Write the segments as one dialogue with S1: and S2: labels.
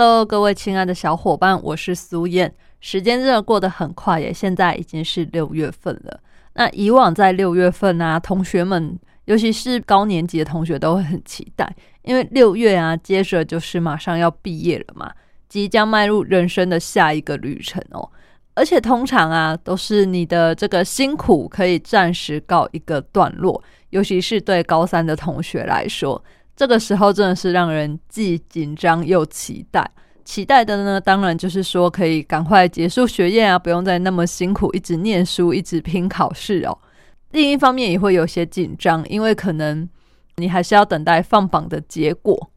S1: ？Hello，各位亲爱的小伙伴，我是苏燕。时间真的过得很快耶，现在已经是六月份了。那以往在六月份啊，同学们。尤其是高年级的同学都会很期待，因为六月啊，接着就是马上要毕业了嘛，即将迈入人生的下一个旅程哦。而且通常啊，都是你的这个辛苦可以暂时告一个段落。尤其是对高三的同学来说，这个时候真的是让人既紧张又期待。期待的呢，当然就是说可以赶快结束学业啊，不用再那么辛苦，一直念书，一直拼考试哦。另一方面也会有些紧张，因为可能你还是要等待放榜的结果，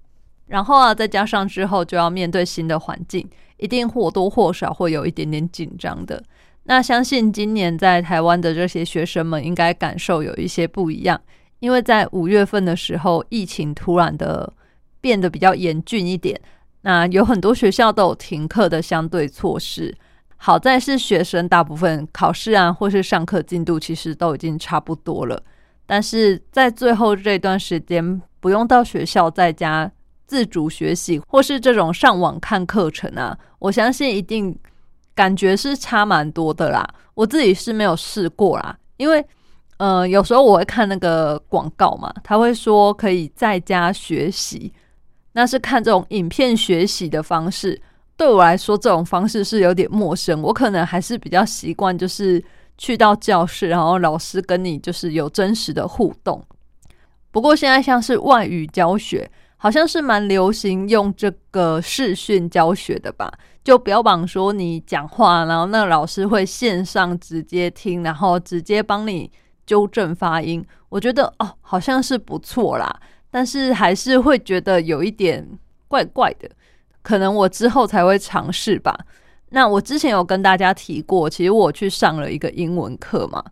S1: 然后啊，再加上之后就要面对新的环境，一定或多或少会有一点点紧张的。那相信今年在台湾的这些学生们应该感受有一些不一样，因为在五月份的时候，疫情突然的变得比较严峻一点，那有很多学校都有停课的相对措施。好在是学生大部分考试啊，或是上课进度其实都已经差不多了，但是在最后这段时间不用到学校，在家自主学习或是这种上网看课程啊，我相信一定感觉是差蛮多的啦。我自己是没有试过啦，因为呃有时候我会看那个广告嘛，他会说可以在家学习，那是看这种影片学习的方式。对我来说，这种方式是有点陌生。我可能还是比较习惯，就是去到教室，然后老师跟你就是有真实的互动。不过现在像是外语教学，好像是蛮流行用这个视讯教学的吧？就标榜说你讲话，然后那老师会线上直接听，然后直接帮你纠正发音。我觉得哦，好像是不错啦，但是还是会觉得有一点怪怪的。可能我之后才会尝试吧。那我之前有跟大家提过，其实我去上了一个英文课嘛，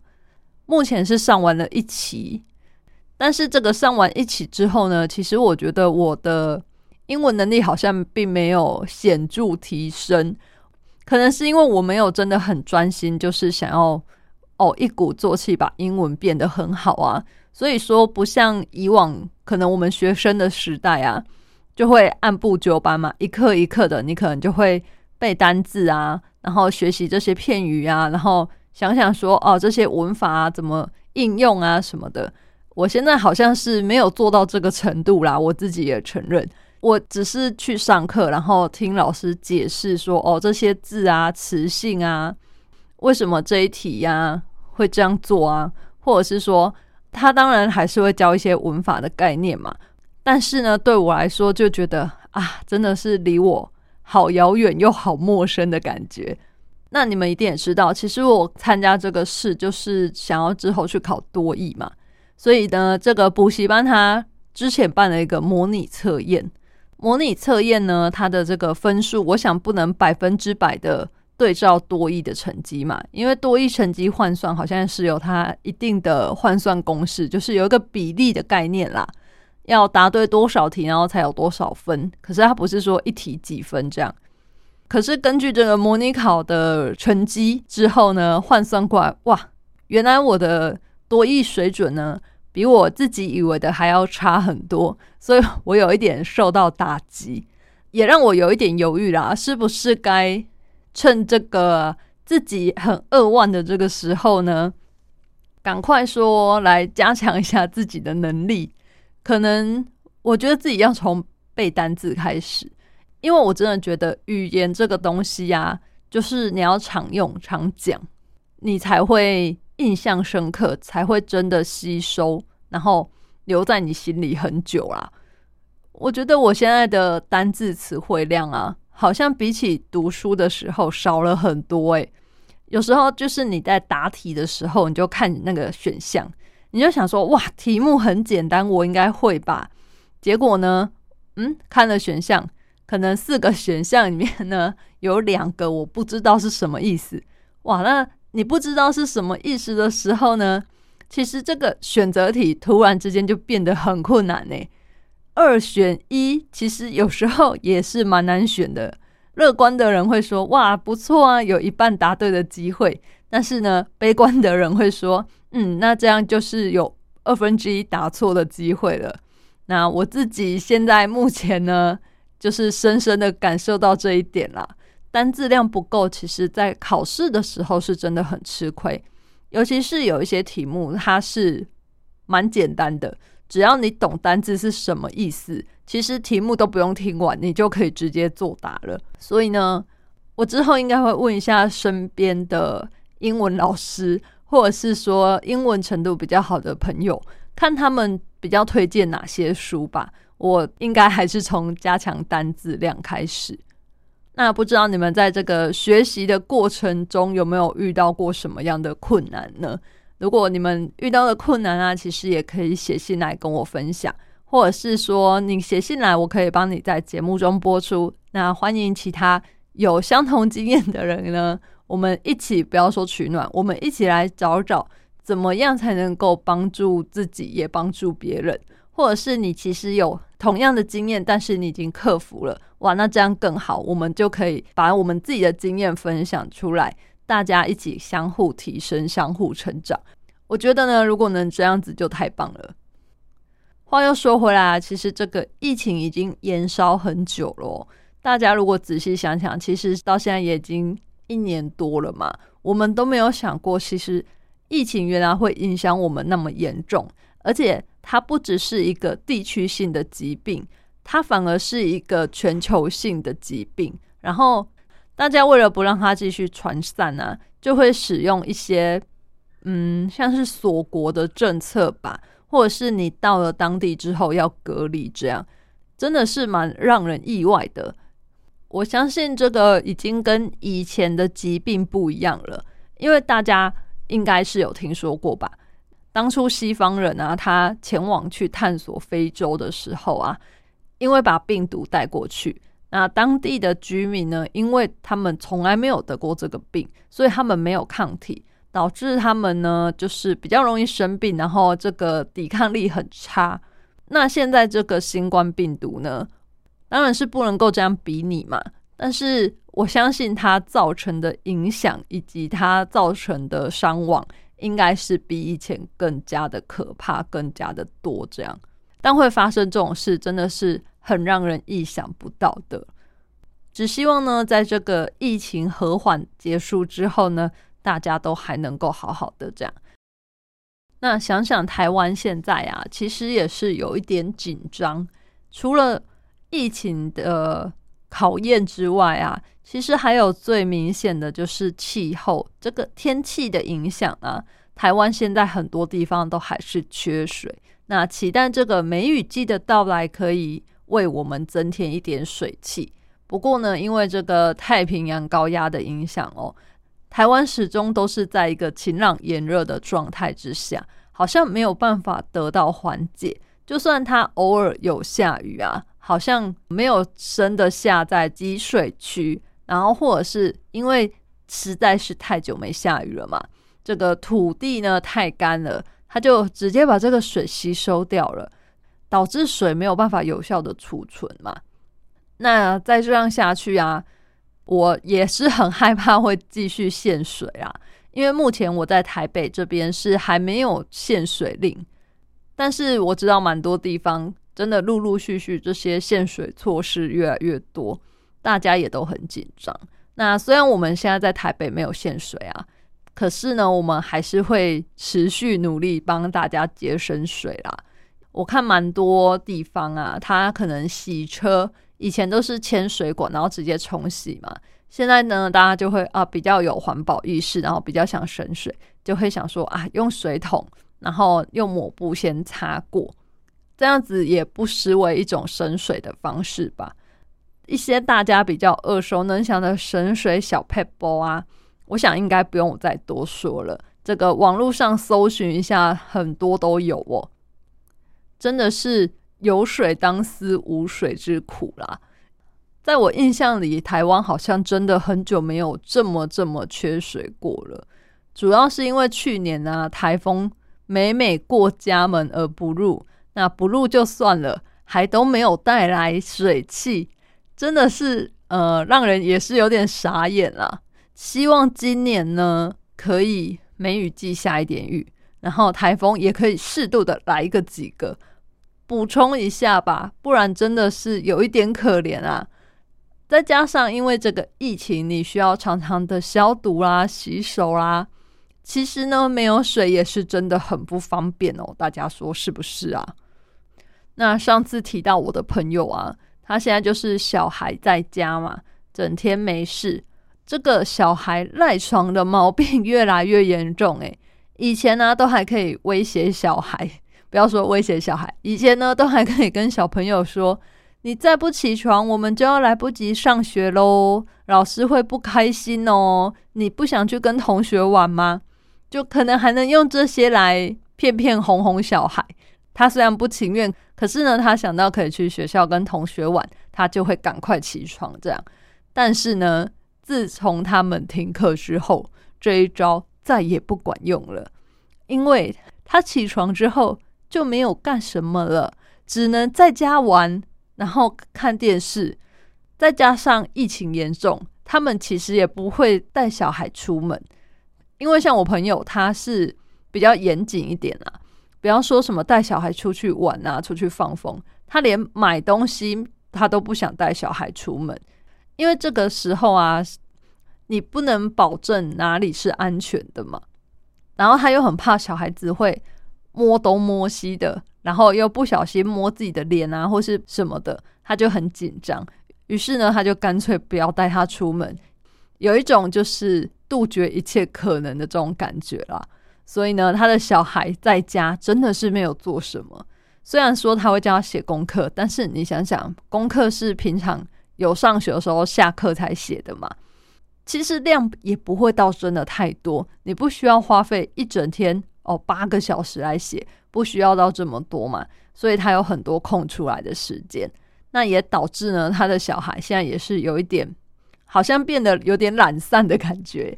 S1: 目前是上完了一期。但是这个上完一期之后呢，其实我觉得我的英文能力好像并没有显著提升。可能是因为我没有真的很专心，就是想要哦一鼓作气把英文变得很好啊。所以说，不像以往可能我们学生的时代啊。就会按部就班嘛，一课一课的，你可能就会背单字啊，然后学习这些片语啊，然后想想说哦，这些文法怎么应用啊什么的。我现在好像是没有做到这个程度啦，我自己也承认，我只是去上课，然后听老师解释说哦，这些字啊、词性啊，为什么这一题呀会这样做啊，或者是说他当然还是会教一些文法的概念嘛。但是呢，对我来说就觉得啊，真的是离我好遥远又好陌生的感觉。那你们一定也知道，其实我参加这个事就是想要之后去考多艺嘛。所以呢，这个补习班他之前办了一个模拟测验，模拟测验呢，它的这个分数，我想不能百分之百的对照多益的成绩嘛，因为多益成绩换算好像是有它一定的换算公式，就是有一个比例的概念啦。要答对多少题，然后才有多少分？可是它不是说一题几分这样。可是根据这个模拟考的成绩之后呢，换算过来，哇，原来我的多益水准呢，比我自己以为的还要差很多，所以我有一点受到打击，也让我有一点犹豫啦，是不是该趁这个自己很扼腕的这个时候呢，赶快说来加强一下自己的能力。可能我觉得自己要从背单字开始，因为我真的觉得语言这个东西呀，就是你要常用、常讲，你才会印象深刻，才会真的吸收，然后留在你心里很久啦。我觉得我现在的单字词汇量啊，好像比起读书的时候少了很多。诶，有时候就是你在答题的时候，你就看那个选项。你就想说哇，题目很简单，我应该会吧？结果呢，嗯，看了选项，可能四个选项里面呢，有两个我不知道是什么意思。哇，那你不知道是什么意思的时候呢，其实这个选择题突然之间就变得很困难呢。二选一，其实有时候也是蛮难选的。乐观的人会说：“哇，不错啊，有一半答对的机会。”但是呢，悲观的人会说：“嗯，那这样就是有二分之一答错的机会了。”那我自己现在目前呢，就是深深的感受到这一点啦。单字量不够，其实在考试的时候是真的很吃亏。尤其是有一些题目，它是蛮简单的，只要你懂单字是什么意思，其实题目都不用听完，你就可以直接作答了。所以呢，我之后应该会问一下身边的英文老师，或者是说英文程度比较好的朋友，看他们。比较推荐哪些书吧？我应该还是从加强单字量开始。那不知道你们在这个学习的过程中有没有遇到过什么样的困难呢？如果你们遇到的困难啊，其实也可以写信来跟我分享，或者是说你写信来，我可以帮你在节目中播出。那欢迎其他有相同经验的人呢，我们一起不要说取暖，我们一起来找找。怎么样才能够帮助自己，也帮助别人？或者是你其实有同样的经验，但是你已经克服了，哇，那这样更好。我们就可以把我们自己的经验分享出来，大家一起相互提升、相互成长。我觉得呢，如果能这样子，就太棒了。话又说回来，其实这个疫情已经延烧很久了。大家如果仔细想想，其实到现在也已经一年多了嘛，我们都没有想过，其实。疫情原来会影响我们那么严重，而且它不只是一个地区性的疾病，它反而是一个全球性的疾病。然后大家为了不让它继续传散呢，就会使用一些嗯，像是锁国的政策吧，或者是你到了当地之后要隔离，这样真的是蛮让人意外的。我相信这个已经跟以前的疾病不一样了，因为大家。应该是有听说过吧？当初西方人啊，他前往去探索非洲的时候啊，因为把病毒带过去，那当地的居民呢，因为他们从来没有得过这个病，所以他们没有抗体，导致他们呢就是比较容易生病，然后这个抵抗力很差。那现在这个新冠病毒呢，当然是不能够这样比拟嘛，但是。我相信它造成的影响以及它造成的伤亡，应该是比以前更加的可怕，更加的多。这样，但会发生这种事，真的是很让人意想不到的。只希望呢，在这个疫情和缓结束之后呢，大家都还能够好好的这样。那想想台湾现在啊，其实也是有一点紧张，除了疫情的考验之外啊。其实还有最明显的就是气候，这个天气的影响啊。台湾现在很多地方都还是缺水，那期待这个梅雨季的到来可以为我们增添一点水汽。不过呢，因为这个太平洋高压的影响哦，台湾始终都是在一个晴朗炎热的状态之下，好像没有办法得到缓解。就算它偶尔有下雨啊，好像没有真的下在积水区。然后，或者是因为实在是太久没下雨了嘛，这个土地呢太干了，它就直接把这个水吸收掉了，导致水没有办法有效的储存嘛。那再这样下去啊，我也是很害怕会继续限水啊。因为目前我在台北这边是还没有限水令，但是我知道蛮多地方真的陆陆续续这些限水措施越来越多。大家也都很紧张。那虽然我们现在在台北没有限水啊，可是呢，我们还是会持续努力帮大家节省水啦。我看蛮多地方啊，它可能洗车以前都是牵水管，然后直接冲洗嘛。现在呢，大家就会啊比较有环保意识，然后比较想省水，就会想说啊用水桶，然后用抹布先擦过，这样子也不失为一种省水的方式吧。一些大家比较耳熟能详的省水小 p e b l 啊，我想应该不用我再多说了。这个网络上搜寻一下，很多都有哦。真的是有水当思无水之苦啦。在我印象里，台湾好像真的很久没有这么这么缺水过了。主要是因为去年啊，台风每每过家门而不入，那不入就算了，还都没有带来水汽，真的是呃，让人也是有点傻眼啦。希望今年呢，可以梅雨季下一点雨，然后台风也可以适度的来个几个，补充一下吧，不然真的是有一点可怜啊。再加上因为这个疫情，你需要常常的消毒啦、洗手啦。其实呢，没有水也是真的很不方便哦。大家说是不是啊？那上次提到我的朋友啊，他现在就是小孩在家嘛，整天没事。这个小孩赖床的毛病越来越严重诶，以前呢都还可以威胁小孩，不要说威胁小孩，以前呢都还可以跟小朋友说：“你再不起床，我们就要来不及上学喽，老师会不开心哦。你不想去跟同学玩吗？”就可能还能用这些来骗骗哄哄小孩。他虽然不情愿，可是呢，他想到可以去学校跟同学玩，他就会赶快起床。这样，但是呢，自从他们停课之后，这一招再也不管用了，因为他起床之后就没有干什么了，只能在家玩，然后看电视。再加上疫情严重，他们其实也不会带小孩出门。因为像我朋友，他是比较严谨一点啊，比方说什么带小孩出去玩啊，出去放风，他连买东西他都不想带小孩出门，因为这个时候啊，你不能保证哪里是安全的嘛。然后他又很怕小孩子会摸东摸西的，然后又不小心摸自己的脸啊，或是什么的，他就很紧张。于是呢，他就干脆不要带他出门。有一种就是杜绝一切可能的这种感觉啦，所以呢，他的小孩在家真的是没有做什么。虽然说他会叫他写功课，但是你想想，功课是平常有上学的时候下课才写的嘛，其实量也不会到真的太多。你不需要花费一整天哦八个小时来写，不需要到这么多嘛，所以他有很多空出来的时间。那也导致呢，他的小孩现在也是有一点。好像变得有点懒散的感觉。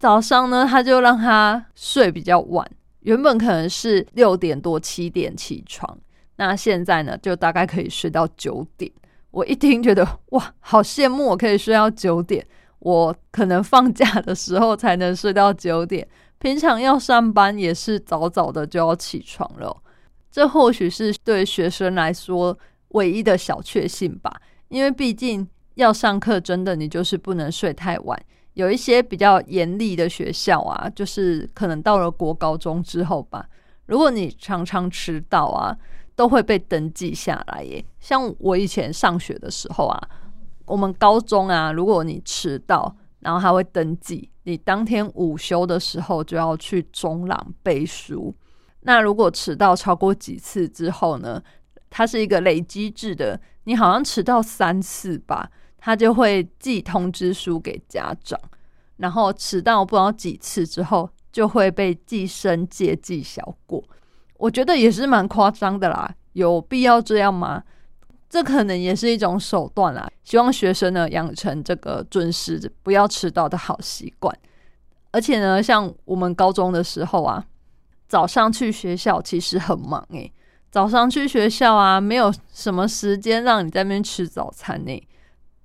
S1: 早上呢，他就让他睡比较晚，原本可能是六点多七点起床，那现在呢，就大概可以睡到九点。我一听觉得哇，好羡慕我可以睡到九点。我可能放假的时候才能睡到九点，平常要上班也是早早的就要起床了。这或许是对学生来说唯一的小确幸吧，因为毕竟。要上课，真的你就是不能睡太晚。有一些比较严厉的学校啊，就是可能到了国高中之后吧，如果你常常迟到啊，都会被登记下来耶。像我以前上学的时候啊，我们高中啊，如果你迟到，然后他会登记，你当天午休的时候就要去中朗背书。那如果迟到超过几次之后呢，它是一个累积制的，你好像迟到三次吧。他就会寄通知书给家长，然后迟到不知道几次之后，就会被记申诫记小过。我觉得也是蛮夸张的啦，有必要这样吗？这可能也是一种手段啦，希望学生呢养成这个准时不要迟到的好习惯。而且呢，像我们高中的时候啊，早上去学校其实很忙诶，早上去学校啊，没有什么时间让你在那边吃早餐呢。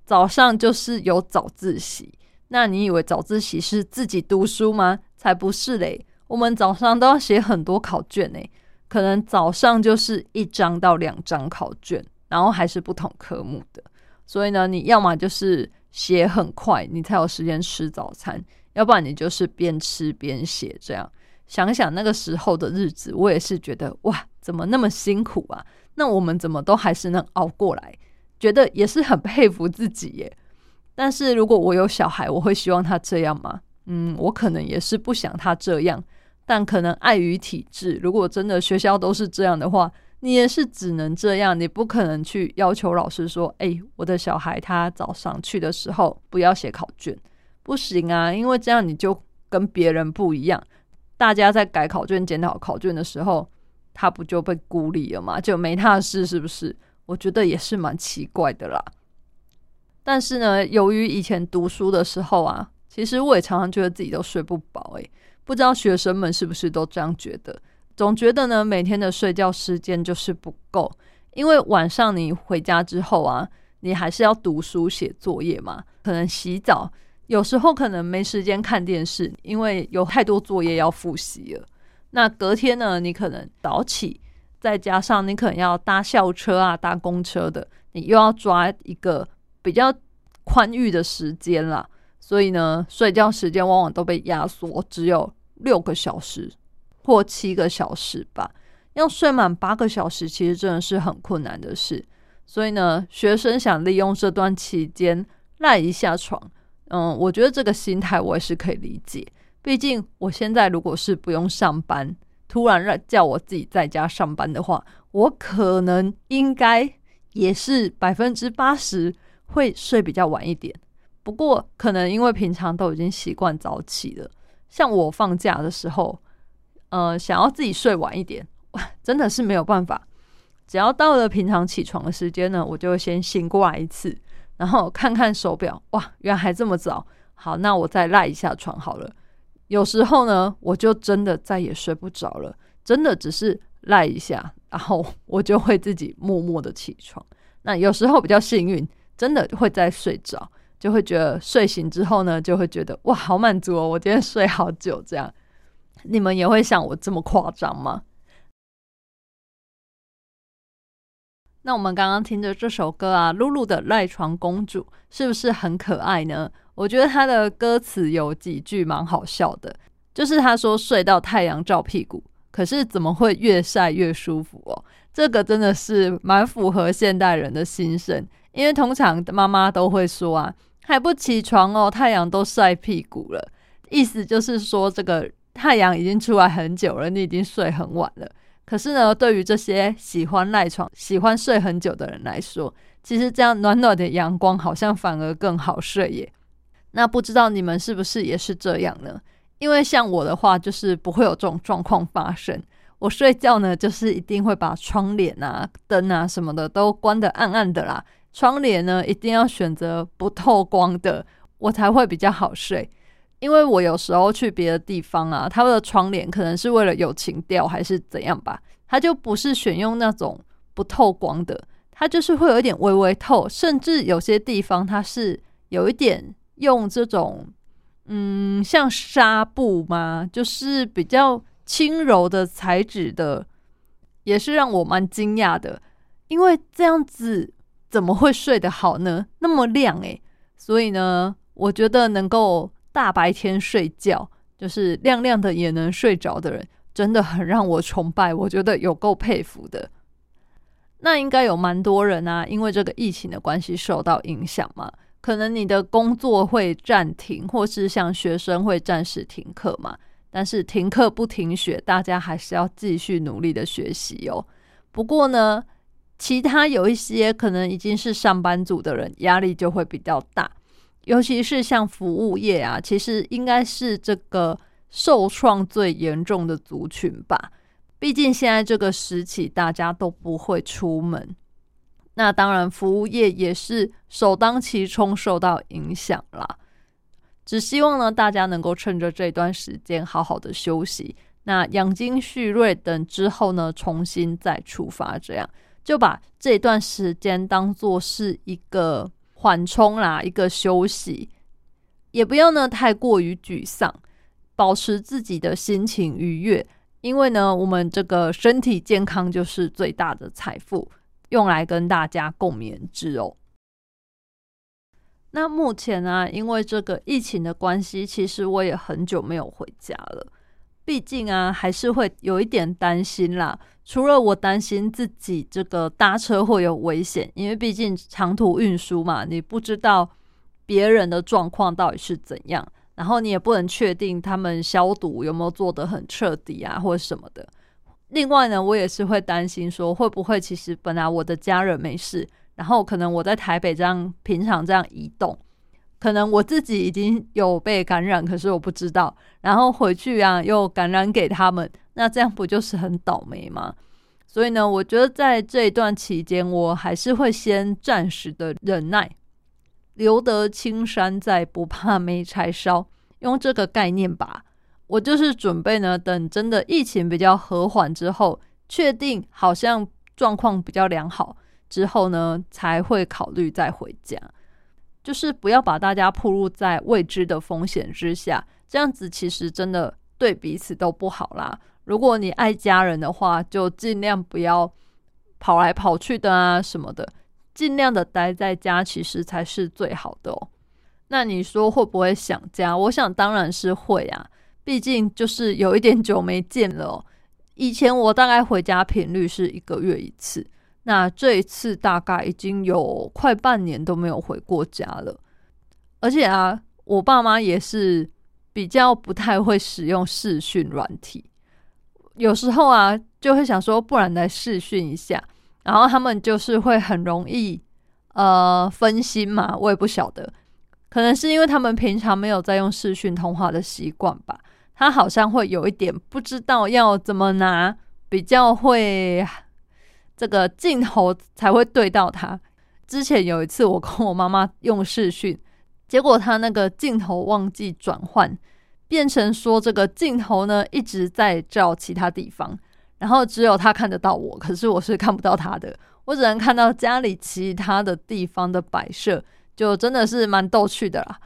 S1: 早上就是有早自习，那你以为早自习是自己读书吗？才不是嘞！我们早上都要写很多考卷呢，可能早上就是一张到两张考卷，然后还是不同科目的。所以呢，你要么就是写很快，你才有时间吃早餐；要不然你就是边吃边写。这样想想那个时候的日子，我也是觉得哇，怎么那么辛苦啊？那我们怎么都还是能熬过来？觉得也是很佩服自己耶，但是如果我有小孩，我会希望他这样吗？嗯，我可能也是不想他这样，但可能碍于体制，如果真的学校都是这样的话，你也是只能这样，你不可能去要求老师说，哎，我的小孩他早上去的时候不要写考卷，不行啊，因为这样你就跟别人不一样，大家在改考卷、检讨考卷的时候，他不就被孤立了吗？就没他的事，是不是？我觉得也是蛮奇怪的啦。但是呢，由于以前读书的时候啊，其实我也常常觉得自己都睡不饱，诶，不知道学生们是不是都这样觉得？总觉得呢，每天的睡觉时间就是不够，因为晚上你回家之后啊，你还是要读书写作业嘛，可能洗澡，有时候可能没时间看电视，因为有太多作业要复习了。那隔天呢，你可能早起，再加上你可能要搭校车啊、搭公车的，你又要抓一个比较宽裕的时间啦。所以呢，睡觉时间往往都被压缩，只有六个小时或七个小时吧。要睡满八个小时，其实真的是很困难的事。所以呢，学生想利用这段期间赖一下床，嗯，我觉得这个心态我也是可以理解。毕竟我现在如果是不用上班，突然让叫我自己在家上班的话，我可能应该也是百分之八十会睡比较晚一点。不过，可能因为平常都已经习惯早起了，像我放假的时候，呃，想要自己睡晚一点，哇，真的是没有办法。只要到了平常起床的时间呢，我就先醒过来一次，然后看看手表，哇，原来还这么早。好，那我再赖一下床好了。有时候呢，我就真的再也睡不着了，真的只是赖一下，然后我就会自己默默的起床。那有时候比较幸运，真的会再睡着。就会觉得睡醒之后呢，就会觉得哇，好满足哦！我今天睡好久，这样你们也会像我这么夸张吗？那我们刚刚听着这首歌啊，露露的《赖床公主》是不是很可爱呢？我觉得她的歌词有几句蛮好笑的，就是她说睡到太阳照屁股，可是怎么会越晒越舒服哦？这个真的是蛮符合现代人的心声，因为通常妈妈都会说啊。还不起床哦，太阳都晒屁股了。意思就是说，这个太阳已经出来很久了，你已经睡很晚了。可是呢，对于这些喜欢赖床、喜欢睡很久的人来说，其实这样暖暖的阳光好像反而更好睡耶。那不知道你们是不是也是这样呢？因为像我的话，就是不会有这种状况发生。我睡觉呢，就是一定会把窗帘啊、灯啊什么的都关得暗暗的啦。窗帘呢，一定要选择不透光的，我才会比较好睡。因为我有时候去别的地方啊，他的窗帘可能是为了有情调还是怎样吧，他就不是选用那种不透光的，它就是会有一点微微透，甚至有些地方它是有一点用这种嗯，像纱布吗？就是比较轻柔的材质的，也是让我蛮惊讶的，因为这样子。怎么会睡得好呢？那么亮诶。所以呢，我觉得能够大白天睡觉，就是亮亮的也能睡着的人，真的很让我崇拜。我觉得有够佩服的。那应该有蛮多人啊，因为这个疫情的关系受到影响嘛，可能你的工作会暂停，或是像学生会暂时停课嘛。但是停课不停学，大家还是要继续努力的学习哦。不过呢。其他有一些可能已经是上班族的人，压力就会比较大，尤其是像服务业啊，其实应该是这个受创最严重的族群吧。毕竟现在这个时期大家都不会出门，那当然服务业也是首当其冲受到影响啦。只希望呢，大家能够趁着这段时间好好的休息，那养精蓄锐，等之后呢，重新再出发，这样。就把这段时间当做是一个缓冲啦，一个休息，也不要呢太过于沮丧，保持自己的心情愉悦，因为呢，我们这个身体健康就是最大的财富，用来跟大家共勉之哦。那目前呢，因为这个疫情的关系，其实我也很久没有回家了。毕竟啊，还是会有一点担心啦。除了我担心自己这个搭车会有危险，因为毕竟长途运输嘛，你不知道别人的状况到底是怎样，然后你也不能确定他们消毒有没有做得很彻底啊，或者什么的。另外呢，我也是会担心说，会不会其实本来我的家人没事，然后可能我在台北这样平常这样移动。可能我自己已经有被感染，可是我不知道，然后回去啊又感染给他们，那这样不就是很倒霉吗？所以呢，我觉得在这一段期间，我还是会先暂时的忍耐，留得青山在，不怕没柴烧。用这个概念吧，我就是准备呢，等真的疫情比较和缓之后，确定好像状况比较良好之后呢，才会考虑再回家。就是不要把大家暴露在未知的风险之下，这样子其实真的对彼此都不好啦。如果你爱家人的话，就尽量不要跑来跑去的啊什么的，尽量的待在家，其实才是最好的哦。那你说会不会想家？我想当然是会啊，毕竟就是有一点久没见了。以前我大概回家频率是一个月一次。那这一次大概已经有快半年都没有回过家了，而且啊，我爸妈也是比较不太会使用视讯软体，有时候啊就会想说，不然来视讯一下，然后他们就是会很容易呃分心嘛，我也不晓得，可能是因为他们平常没有在用视讯通话的习惯吧，他好像会有一点不知道要怎么拿，比较会。这个镜头才会对到他。之前有一次，我跟我妈妈用视讯，结果他那个镜头忘记转换，变成说这个镜头呢一直在照其他地方，然后只有他看得到我，可是我是看不到他的，我只能看到家里其他的地方的摆设，就真的是蛮逗趣的啦。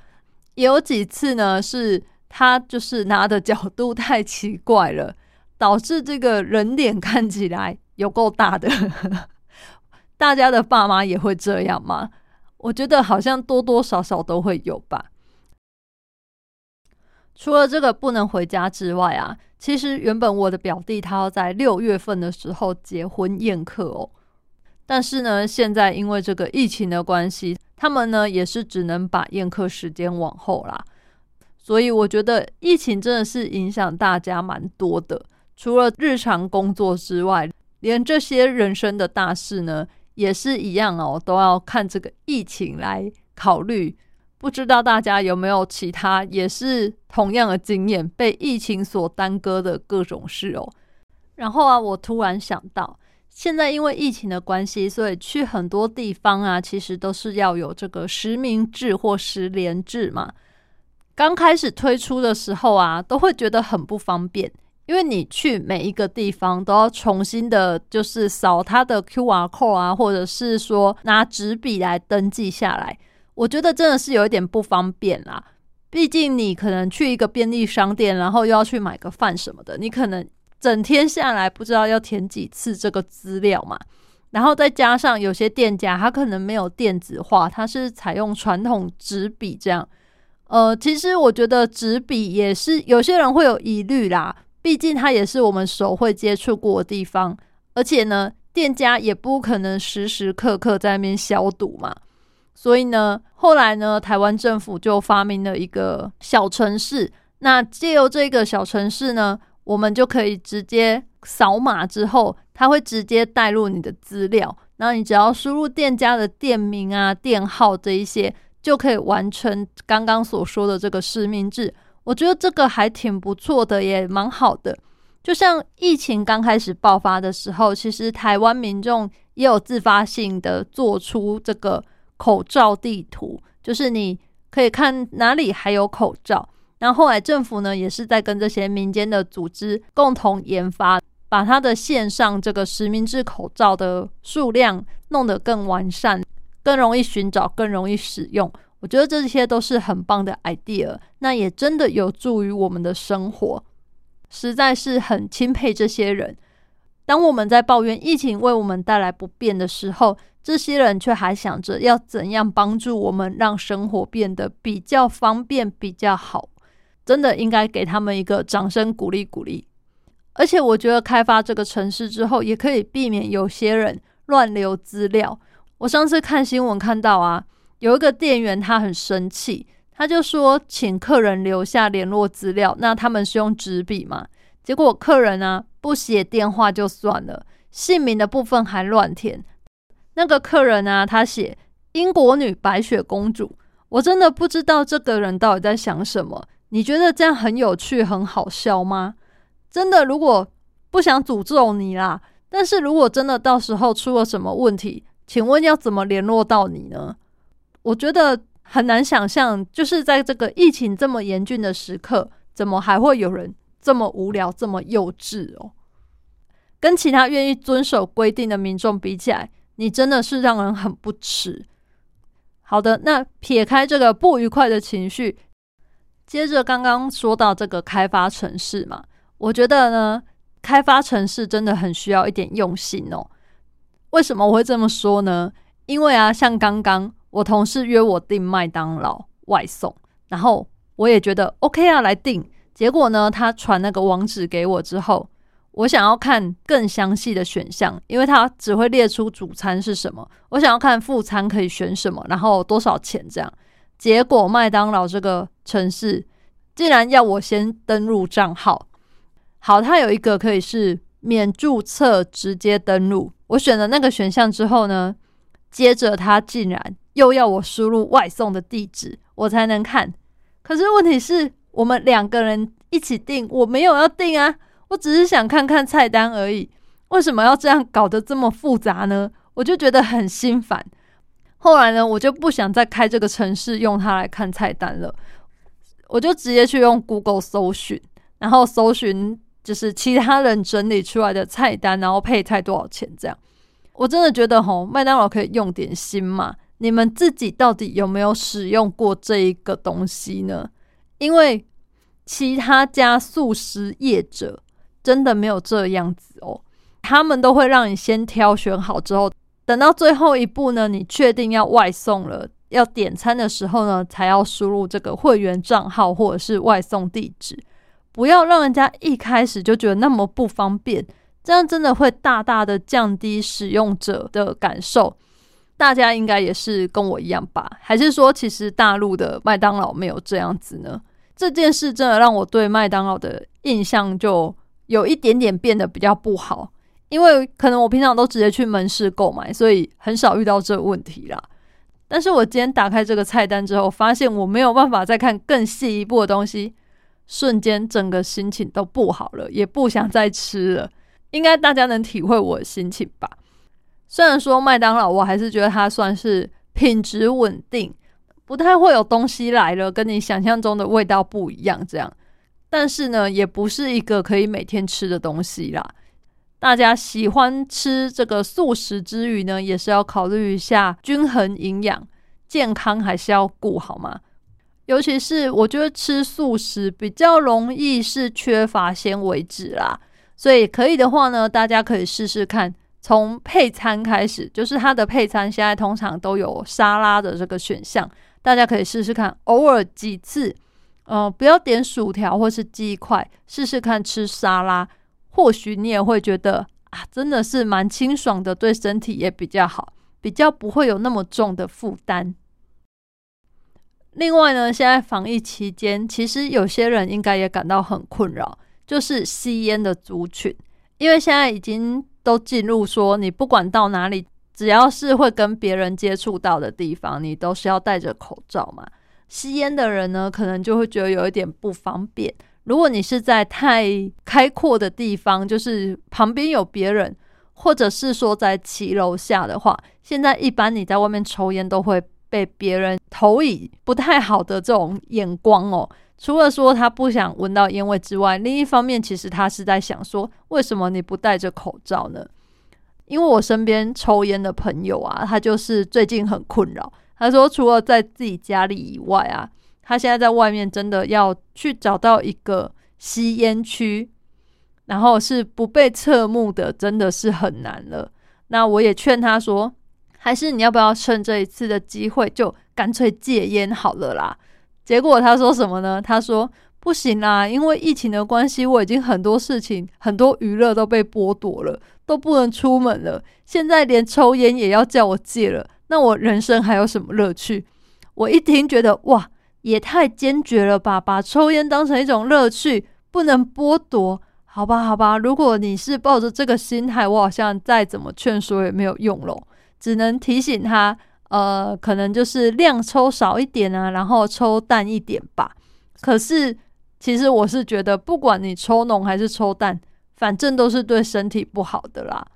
S1: 有几次呢，是他就是拿的角度太奇怪了，导致这个人脸看起来。有够大的，大家的爸妈也会这样吗？我觉得好像多多少少都会有吧。除了这个不能回家之外啊，其实原本我的表弟他要在六月份的时候结婚宴客哦，但是呢，现在因为这个疫情的关系，他们呢也是只能把宴客时间往后啦。所以我觉得疫情真的是影响大家蛮多的，除了日常工作之外。连这些人生的大事呢，也是一样哦，都要看这个疫情来考虑。不知道大家有没有其他也是同样的经验，被疫情所耽搁的各种事哦。然后啊，我突然想到，现在因为疫情的关系，所以去很多地方啊，其实都是要有这个实名制或实联制嘛。刚开始推出的时候啊，都会觉得很不方便。因为你去每一个地方都要重新的，就是扫它的 Q R code 啊，或者是说拿纸笔来登记下来，我觉得真的是有一点不方便啦。毕竟你可能去一个便利商店，然后又要去买个饭什么的，你可能整天下来不知道要填几次这个资料嘛。然后再加上有些店家他可能没有电子化，他是采用传统纸笔这样。呃，其实我觉得纸笔也是有些人会有疑虑啦。毕竟它也是我们手会接触过的地方，而且呢，店家也不可能时时刻刻在那边消毒嘛。所以呢，后来呢，台湾政府就发明了一个小城市。那借由这个小城市呢，我们就可以直接扫码之后，它会直接带入你的资料。那你只要输入店家的店名啊、店号这一些，就可以完成刚刚所说的这个实名制。我觉得这个还挺不错的，也蛮好的。就像疫情刚开始爆发的时候，其实台湾民众也有自发性的做出这个口罩地图，就是你可以看哪里还有口罩。然后后来政府呢，也是在跟这些民间的组织共同研发，把它的线上这个实名制口罩的数量弄得更完善，更容易寻找，更容易使用。我觉得这些都是很棒的 idea，那也真的有助于我们的生活，实在是很钦佩这些人。当我们在抱怨疫情为我们带来不便的时候，这些人却还想着要怎样帮助我们，让生活变得比较方便、比较好。真的应该给他们一个掌声鼓励鼓励。而且我觉得开发这个城市之后，也可以避免有些人乱留资料。我上次看新闻看到啊。有一个店员，他很生气，他就说请客人留下联络资料。那他们是用纸笔嘛？结果客人呢不写电话就算了，姓名的部分还乱填。那个客人呢，他写英国女白雪公主。我真的不知道这个人到底在想什么。你觉得这样很有趣、很好笑吗？真的，如果不想诅咒你啦，但是如果真的到时候出了什么问题，请问要怎么联络到你呢？我觉得很难想象，就是在这个疫情这么严峻的时刻，怎么还会有人这么无聊、这么幼稚哦？跟其他愿意遵守规定的民众比起来，你真的是让人很不齿。好的，那撇开这个不愉快的情绪，接着刚刚说到这个开发城市嘛，我觉得呢，开发城市真的很需要一点用心哦。为什么我会这么说呢？因为啊，像刚刚我同事约我订麦当劳外送，然后我也觉得 OK 啊，来订。结果呢，他传那个网址给我之后。我想要看更详细的选项，因为它只会列出主餐是什么。我想要看副餐可以选什么，然后多少钱这样。结果麦当劳这个城市竟然要我先登录账号。好，它有一个可以是免注册直接登录。我选了那个选项之后呢，接着它竟然又要我输入外送的地址，我才能看。可是问题是我们两个人一起订，我没有要订啊。我只是想看看菜单而已，为什么要这样搞得这么复杂呢？我就觉得很心烦。后来呢，我就不想再开这个城市用它来看菜单了，我就直接去用 Google 搜寻，然后搜寻就是其他人整理出来的菜单，然后配菜多少钱这样。我真的觉得吼，麦当劳可以用点心嘛？你们自己到底有没有使用过这一个东西呢？因为其他家素食业者。真的没有这样子哦，他们都会让你先挑选好之后，等到最后一步呢，你确定要外送了，要点餐的时候呢，才要输入这个会员账号或者是外送地址，不要让人家一开始就觉得那么不方便，这样真的会大大的降低使用者的感受。大家应该也是跟我一样吧？还是说，其实大陆的麦当劳没有这样子呢？这件事真的让我对麦当劳的印象就。有一点点变得比较不好，因为可能我平常都直接去门市购买，所以很少遇到这个问题啦。但是我今天打开这个菜单之后，发现我没有办法再看更细一步的东西，瞬间整个心情都不好了，也不想再吃了。应该大家能体会我的心情吧？虽然说麦当劳，我还是觉得它算是品质稳定，不太会有东西来了跟你想象中的味道不一样这样。但是呢，也不是一个可以每天吃的东西啦。大家喜欢吃这个素食之余呢，也是要考虑一下均衡营养、健康还是要顾好吗？尤其是我觉得吃素食比较容易是缺乏纤维质啦，所以可以的话呢，大家可以试试看，从配餐开始，就是它的配餐现在通常都有沙拉的这个选项，大家可以试试看，偶尔几次。嗯，不要点薯条或是鸡块，试试看吃沙拉，或许你也会觉得啊，真的是蛮清爽的，对身体也比较好，比较不会有那么重的负担。另外呢，现在防疫期间，其实有些人应该也感到很困扰，就是吸烟的族群，因为现在已经都进入说，你不管到哪里，只要是会跟别人接触到的地方，你都是要戴着口罩嘛。吸烟的人呢，可能就会觉得有一点不方便。如果你是在太开阔的地方，就是旁边有别人，或者是说在骑楼下的话，现在一般你在外面抽烟都会被别人投以不太好的这种眼光哦。除了说他不想闻到烟味之外，另一方面其实他是在想说，为什么你不戴着口罩呢？因为我身边抽烟的朋友啊，他就是最近很困扰。他说：“除了在自己家里以外啊，他现在在外面真的要去找到一个吸烟区，然后是不被侧目的，真的是很难了。那我也劝他说，还是你要不要趁这一次的机会，就干脆戒烟好了啦。结果他说什么呢？他说不行啦，因为疫情的关系，我已经很多事情、很多娱乐都被剥夺了，都不能出门了。现在连抽烟也要叫我戒了。”那我人生还有什么乐趣？我一听觉得哇，也太坚决了吧！把抽烟当成一种乐趣，不能剥夺？好吧，好吧。如果你是抱着这个心态，我好像再怎么劝说也没有用喽，只能提醒他，呃，可能就是量抽少一点啊，然后抽淡一点吧。可是其实我是觉得，不管你抽浓还是抽淡，反正都是对身体不好的啦，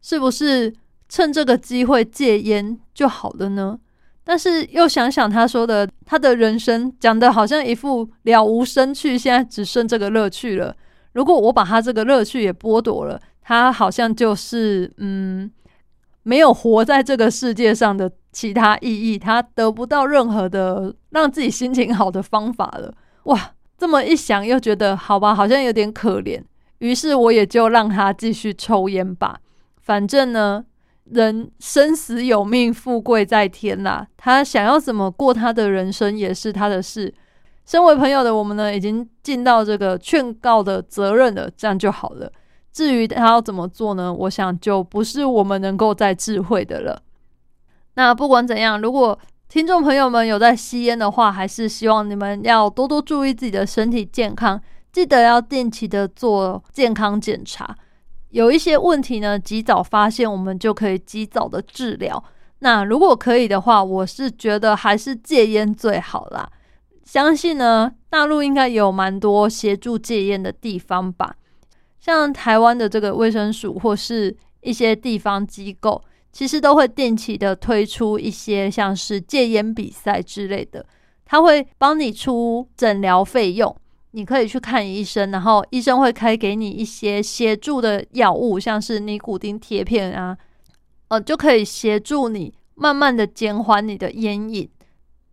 S1: 是不是？趁这个机会戒烟就好了呢？但是又想想他说的，他的人生讲的好像一副了无生趣，现在只剩这个乐趣了。如果我把他这个乐趣也剥夺了，他好像就是嗯，没有活在这个世界上的其他意义，他得不到任何的让自己心情好的方法了。哇，这么一想又觉得好吧，好像有点可怜。于是我也就让他继续抽烟吧，反正呢。人生死有命，富贵在天啦。他想要怎么过他的人生也是他的事。身为朋友的我们呢，已经尽到这个劝告的责任了，这样就好了。至于他要怎么做呢？我想就不是我们能够再智慧的了。那不管怎样，如果听众朋友们有在吸烟的话，还是希望你们要多多注意自己的身体健康，记得要定期的做健康检查。有一些问题呢，及早发现，我们就可以及早的治疗。那如果可以的话，我是觉得还是戒烟最好啦。相信呢，大陆应该有蛮多协助戒烟的地方吧。像台湾的这个卫生署或是一些地方机构，其实都会定期的推出一些像是戒烟比赛之类的，他会帮你出诊疗费用。你可以去看医生，然后医生会开给你一些协助的药物，像是尼古丁贴片啊，呃，就可以协助你慢慢的减缓你的烟瘾。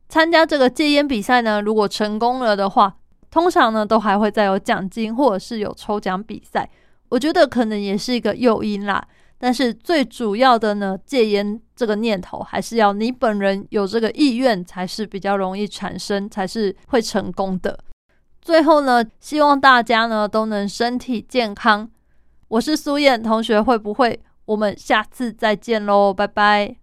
S1: 参加这个戒烟比赛呢，如果成功了的话，通常呢都还会再有奖金或者是有抽奖比赛。我觉得可能也是一个诱因啦。但是最主要的呢，戒烟这个念头还是要你本人有这个意愿，才是比较容易产生，才是会成功的。最后呢，希望大家呢都能身体健康。我是苏燕同学，会不会？我们下次再见喽，拜拜。